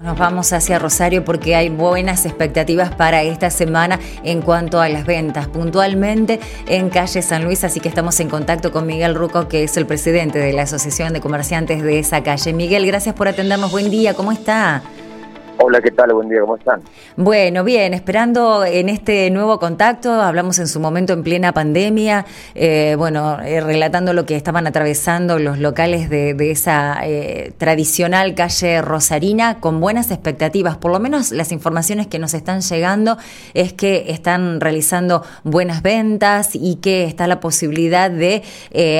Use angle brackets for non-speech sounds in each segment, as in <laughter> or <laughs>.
Nos vamos hacia Rosario porque hay buenas expectativas para esta semana en cuanto a las ventas, puntualmente en calle San Luis, así que estamos en contacto con Miguel Ruco, que es el presidente de la Asociación de Comerciantes de esa calle. Miguel, gracias por atendernos, buen día, ¿cómo está? Hola, ¿qué tal? Buen día, ¿cómo están? Bueno, bien, esperando en este nuevo contacto, hablamos en su momento en plena pandemia, eh, bueno, eh, relatando lo que estaban atravesando los locales de, esa eh, tradicional calle Rosarina, con buenas expectativas, por lo menos las informaciones que nos están llegando es que están realizando buenas ventas y que está la posibilidad de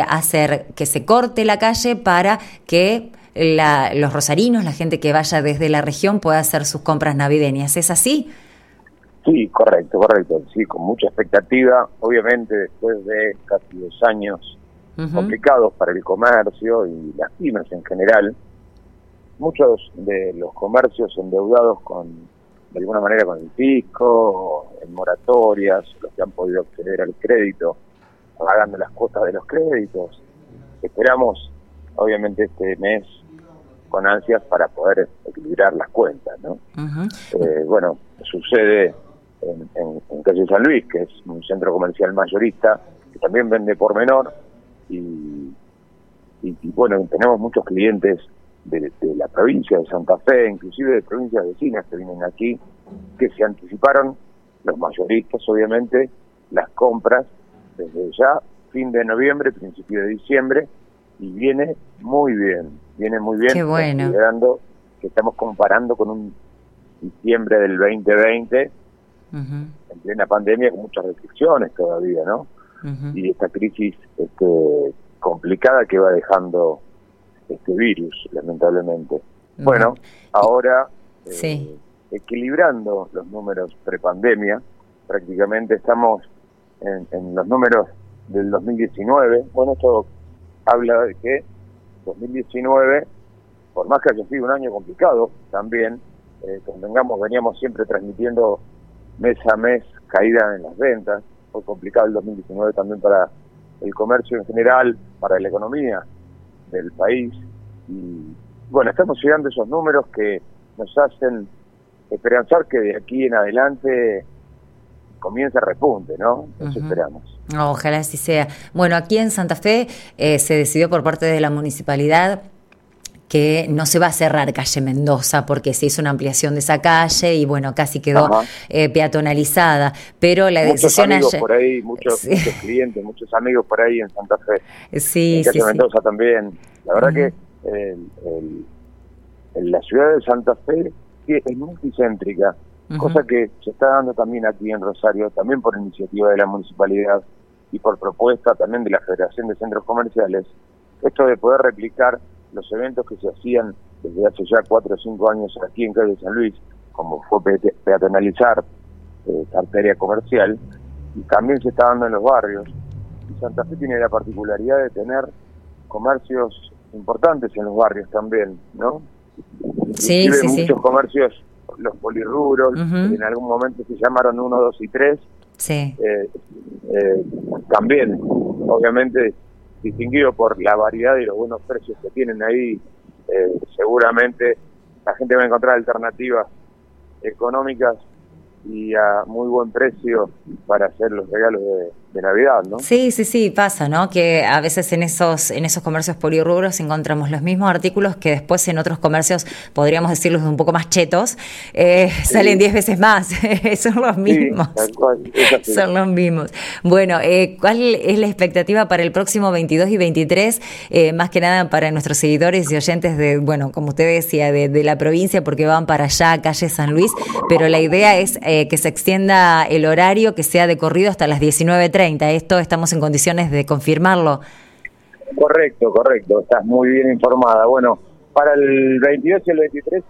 hacer que se corte la calle para que los rosarinos, la gente que vaya desde la región pueda hacer sus compras navideñas. ¿Es así? Sí, correcto, correcto. Sí, con mucha expectativa. Obviamente, después de casi dos años complicados para el comercio y las pymes en general, muchos de los comercios endeudados con, de alguna manera, con el fisco, en moratorias, los que han podido acceder al crédito, pagando las cuotas de los créditos. Esperamos, obviamente, este mes con ansias para poder equilibrar las cuentas, ¿no? Eh, bueno, sucede en, Calle San Luis, que es un centro comercial mayorista, que también vende por menor, y, bueno, tenemos muchos clientes de, la provincia de Santa Fe, inclusive de provincias vecinas que vienen aquí, que se anticiparon, los mayoristas obviamente, las compras desde ya, fin de noviembre, principio de diciembre, y viene muy bien, viene muy bien, Qué bueno. considerando que estamos comparando con un diciembre del 2020, en plena pandemia, con muchas restricciones todavía, ¿no? Y esta crisis este, complicada que va dejando este virus, lamentablemente. Bueno, ahora eh, equilibrando los números prepandemia, prácticamente estamos en, en los números del 2019. Bueno, esto habla de que 2019, por más que haya sido un año complicado, también, eh, convengamos, veníamos siempre transmitiendo mes a mes caída en las ventas, fue complicado el 2019 también para el comercio en general, para la economía del país, y bueno, estamos llegando esos números que nos hacen esperanzar que de aquí en adelante comienza el repunte, ¿no? Eso esperamos. Ojalá así sea. Bueno, aquí en Santa Fe eh, se decidió por parte de la municipalidad que no se va a cerrar calle Mendoza porque se hizo una ampliación de esa calle y bueno, casi quedó eh, peatonalizada, pero la muchos decisión amigos por ahí, muchos, clientes, muchos amigos por ahí en Santa Fe. Sí, en calle Mendoza también. La verdad que el, la ciudad de Santa Fe es multicéntrica, cosa que se está dando también aquí en Rosario, también por iniciativa de la municipalidad y por propuesta también de la Federación de Centros Comerciales, esto de poder replicar los eventos que se hacían desde hace ya cuatro o cinco años aquí en Calle San Luis, como fue peatonalizar eh, arteria comercial, y también se está dando en los barrios. Y Santa Fe tiene la particularidad de tener comercios importantes en los barrios también, ¿no? Sí, sí, muchos comercios, los polirruros, en algún momento se llamaron 1, 2 y 3, Sí. Eh, eh, también, obviamente, distinguido por la variedad y los buenos precios que tienen ahí, eh, seguramente la gente va a encontrar alternativas económicas y a muy buen precio para hacer los regalos de, Navidad, ¿no? Sí, sí, sí, pasa, ¿no? Que a veces en esos en esos comercios polirrubros encontramos los mismos artículos que después en otros comercios, podríamos decirlos un poco más chetos, eh, salen 10 veces más. <laughs> Son los mismos. Son los mismos. Bueno, eh, ¿cuál es la expectativa para el próximo 22 y 23? Eh, más que nada para nuestros seguidores y oyentes de, bueno, como usted decía, de, de la provincia, porque van para allá, calle San Luis, pero la idea es eh, que se extienda el horario, que sea de corrido hasta las 19.30. Esto estamos en condiciones de confirmarlo. Correcto, correcto. Estás muy bien informada. Bueno, para el 22 y el 23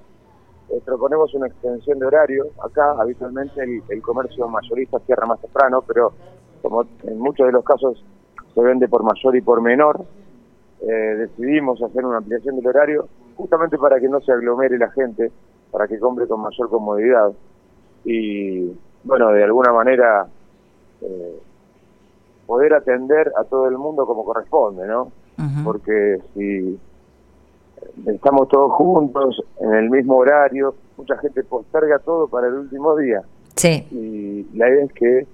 eh, proponemos una extensión de horario. Acá habitualmente el, comercio mayorista cierra más temprano, pero como en muchos de los casos se vende por mayor y por menor, eh, decidimos hacer una ampliación del horario justamente para que no se aglomere la gente, para que compre con mayor comodidad y, bueno, de alguna manera eh, poder atender a todo el mundo como corresponde, ¿no? Porque si estamos todos juntos en el mismo horario, mucha gente posterga todo para el último día. Sí. Y la idea es que,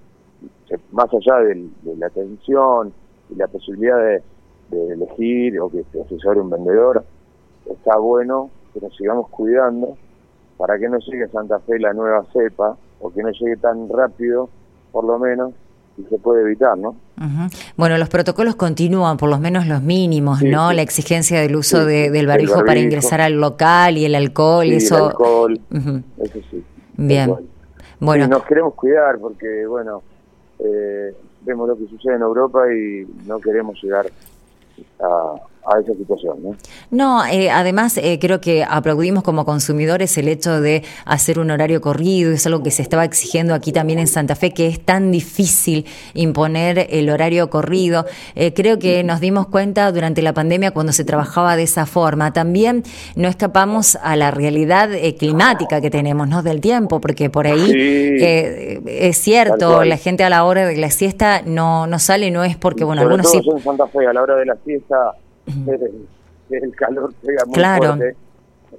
más allá de, la atención y la posibilidad de, elegir o que se asesore un vendedor, está bueno que nos sigamos cuidando para que no llegue a Santa Fe la nueva cepa o que no llegue tan rápido, por lo menos, y se puede evitar, ¿no? Bueno, los protocolos continúan, por lo menos los mínimos, ¿no? La exigencia del uso del barbijo, para ingresar al local y el alcohol, eso. El alcohol, eso sí. Bien. Bueno. nos queremos cuidar porque, bueno, eh, vemos lo que sucede en Europa y no queremos llegar a, a esa situación. ¿no? No, eh, además eh, creo que aplaudimos como consumidores el hecho de hacer un horario corrido, es algo que se estaba exigiendo aquí también en Santa Fe, que es tan difícil imponer el horario corrido. Eh, creo que nos dimos cuenta durante la pandemia cuando se trabajaba de esa forma. También no escapamos a la realidad climática que tenemos, ¿no? Del tiempo, porque por ahí es cierto, la gente a la hora de la siesta no, no sale, no es porque, bueno, algunos sí. en Santa Fe a la hora de la siesta <laughs> el, calor pega muy fuerte.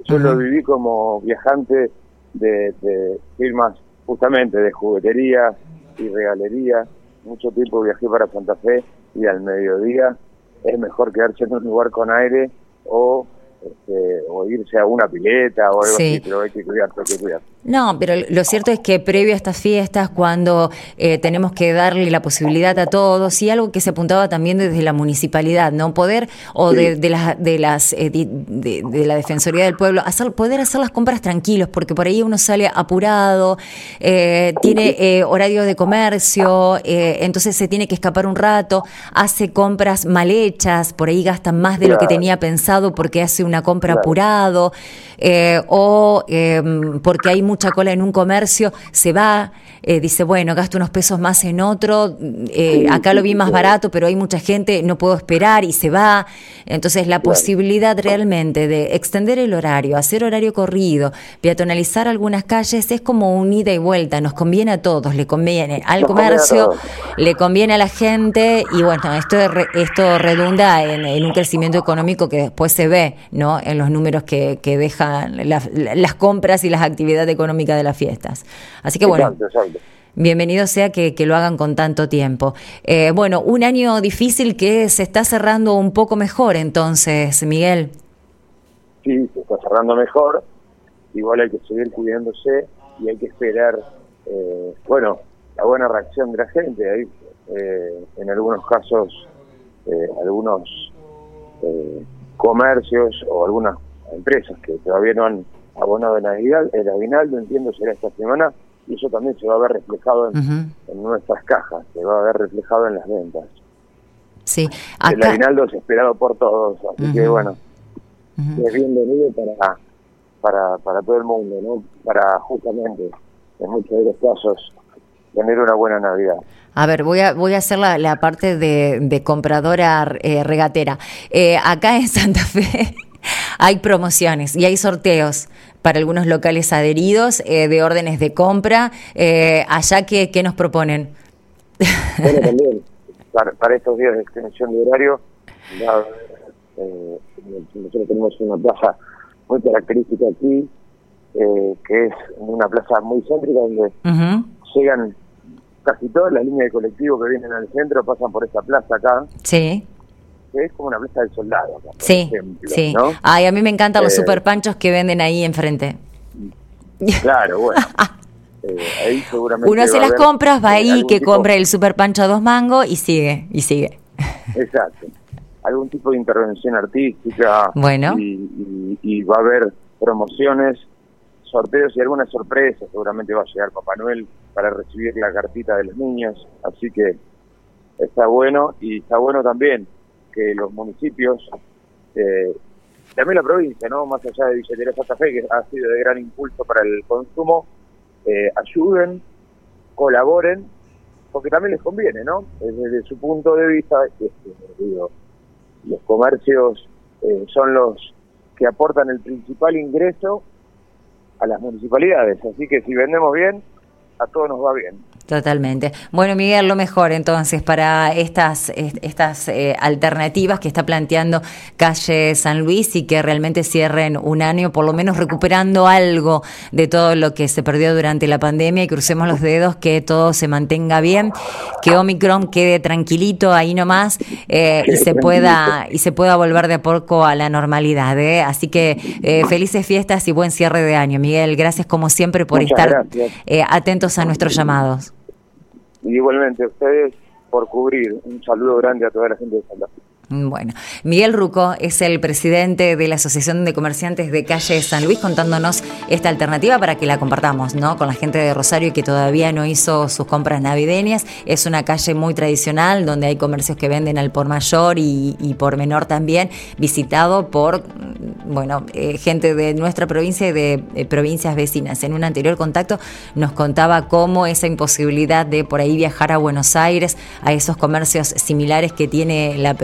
Yo lo viví como viajante de, firmas justamente de juguetería y regalería. Mucho tiempo viajé para Santa Fe y al mediodía es mejor quedarse en un lugar con aire o este, o irse a una pileta o algo así, pero hay que cuidar, hay que cuidar. No, pero lo cierto es que previo a estas fiestas, cuando eh, tenemos que darle la posibilidad a todos, y algo que se apuntaba también desde la municipalidad, ¿no? Poder, o de, de, las, de, las, eh, de, la Defensoría del Pueblo, hacer, poder hacer las compras tranquilos, porque por ahí uno sale apurado, eh, tiene horario de comercio, entonces se tiene que escapar un rato, hace compras mal hechas, por ahí gasta más de lo que tenía pensado porque hace una compra apurado, o porque hay mucha cola en un comercio, se va, eh, dice, bueno, gasto unos pesos más en otro, eh, acá lo vi más barato, pero hay mucha gente, no puedo esperar y se va. Entonces, la posibilidad realmente de extender el horario, hacer horario corrido, peatonalizar algunas calles, es como un ida y vuelta, nos conviene a todos, le conviene al comercio, le conviene a la gente y bueno, esto, esto redunda en, un crecimiento económico que después se ve, ¿no? En los números que, que dejan las compras y las actividades económica de las fiestas. Así que bueno. Bienvenido sea que, lo hagan con tanto tiempo. Eh, bueno, un año difícil que se está cerrando un poco mejor entonces, Miguel. Sí, se está cerrando mejor. Igual hay que seguir cuidándose y hay que esperar, eh, bueno, la buena reacción de la gente. Hay, eh, en algunos casos, algunos comercios o algunas empresas que todavía no han abonado en el aguinaldo, entiendo, será esta semana, y eso también se va a ver reflejado en, nuestras cajas, se va a ver reflejado en las ventas. Sí, El aguinaldo es esperado por todos, así que bueno, es bienvenido para, para, para todo el mundo, ¿no? Para justamente, en muchos de los casos, tener una buena Navidad. A ver, voy a, voy a hacer la, parte de, compradora eh, regatera. Eh, acá en Santa Fe hay promociones y hay sorteos para algunos locales adheridos eh, de órdenes de compra. Eh, allá, ¿qué, ¿qué, nos proponen? Bueno, <laughs> también, para, estos días de extensión de horario, eh, nosotros tenemos una plaza muy característica aquí, que es una plaza muy céntrica donde llegan casi todas las líneas de colectivo que vienen al centro, pasan por esta plaza acá. Sí es como una plaza del soldado. sí, sí. Ay, a mí me encantan los eh, super panchos que venden ahí enfrente. <laughs> Claro, bueno. Eh, ahí seguramente Uno hace las compras, va ahí que compra el super pancho a dos mangos y sigue, y sigue. Exacto. Algún tipo de intervención artística. Bueno. Y, va a haber promociones, sorteos y algunas sorpresas. Seguramente va a llegar Papá Noel para recibir la cartita de los niños. Así que está bueno y está bueno también que los municipios, eh, también la provincia, no más allá de Villa Santa Fe, que ha sido de gran impulso para el consumo, eh, ayuden, colaboren, porque también les conviene, ¿no? Desde su punto de vista, este, digo, los comercios eh, son los que aportan el principal ingreso a las municipalidades, así que si vendemos bien, a todos nos va bien. Totalmente. Bueno, Miguel, lo mejor entonces para estas, estas eh, alternativas que está planteando Calle San Luis y que realmente cierren un año, por lo menos recuperando algo de todo lo que se perdió durante la pandemia y crucemos los dedos que todo se mantenga bien, que Omicron quede tranquilito ahí nomás eh, y se pueda y se pueda volver de a poco a la normalidad. ¿eh? Así que felices fiestas y buen cierre de año, Miguel. Gracias como siempre por estar atentos a nuestros llamados. Igualmente, ustedes por cubrir. Un saludo grande a toda la gente de Santa Fe. Bueno, Miguel Ruco es el presidente de la Asociación de Comerciantes de Calle San Luis contándonos esta alternativa para que la compartamos, ¿no? Con la gente de Rosario que todavía no hizo sus compras navideñas. Es una calle muy tradicional donde hay comercios que venden al por mayor y, por menor también, visitado por, bueno, eh, gente de nuestra provincia y de eh, provincias vecinas. En un anterior contacto nos contaba cómo esa imposibilidad de por ahí viajar a Buenos Aires, a esos comercios similares que tiene la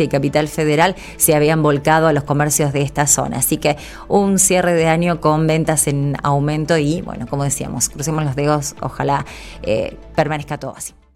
y Capital Federal se habían volcado a los comercios de esta zona. Así que un cierre de año con ventas en aumento y, bueno, como decíamos, crucemos los dedos, ojalá eh, permanezca todo así.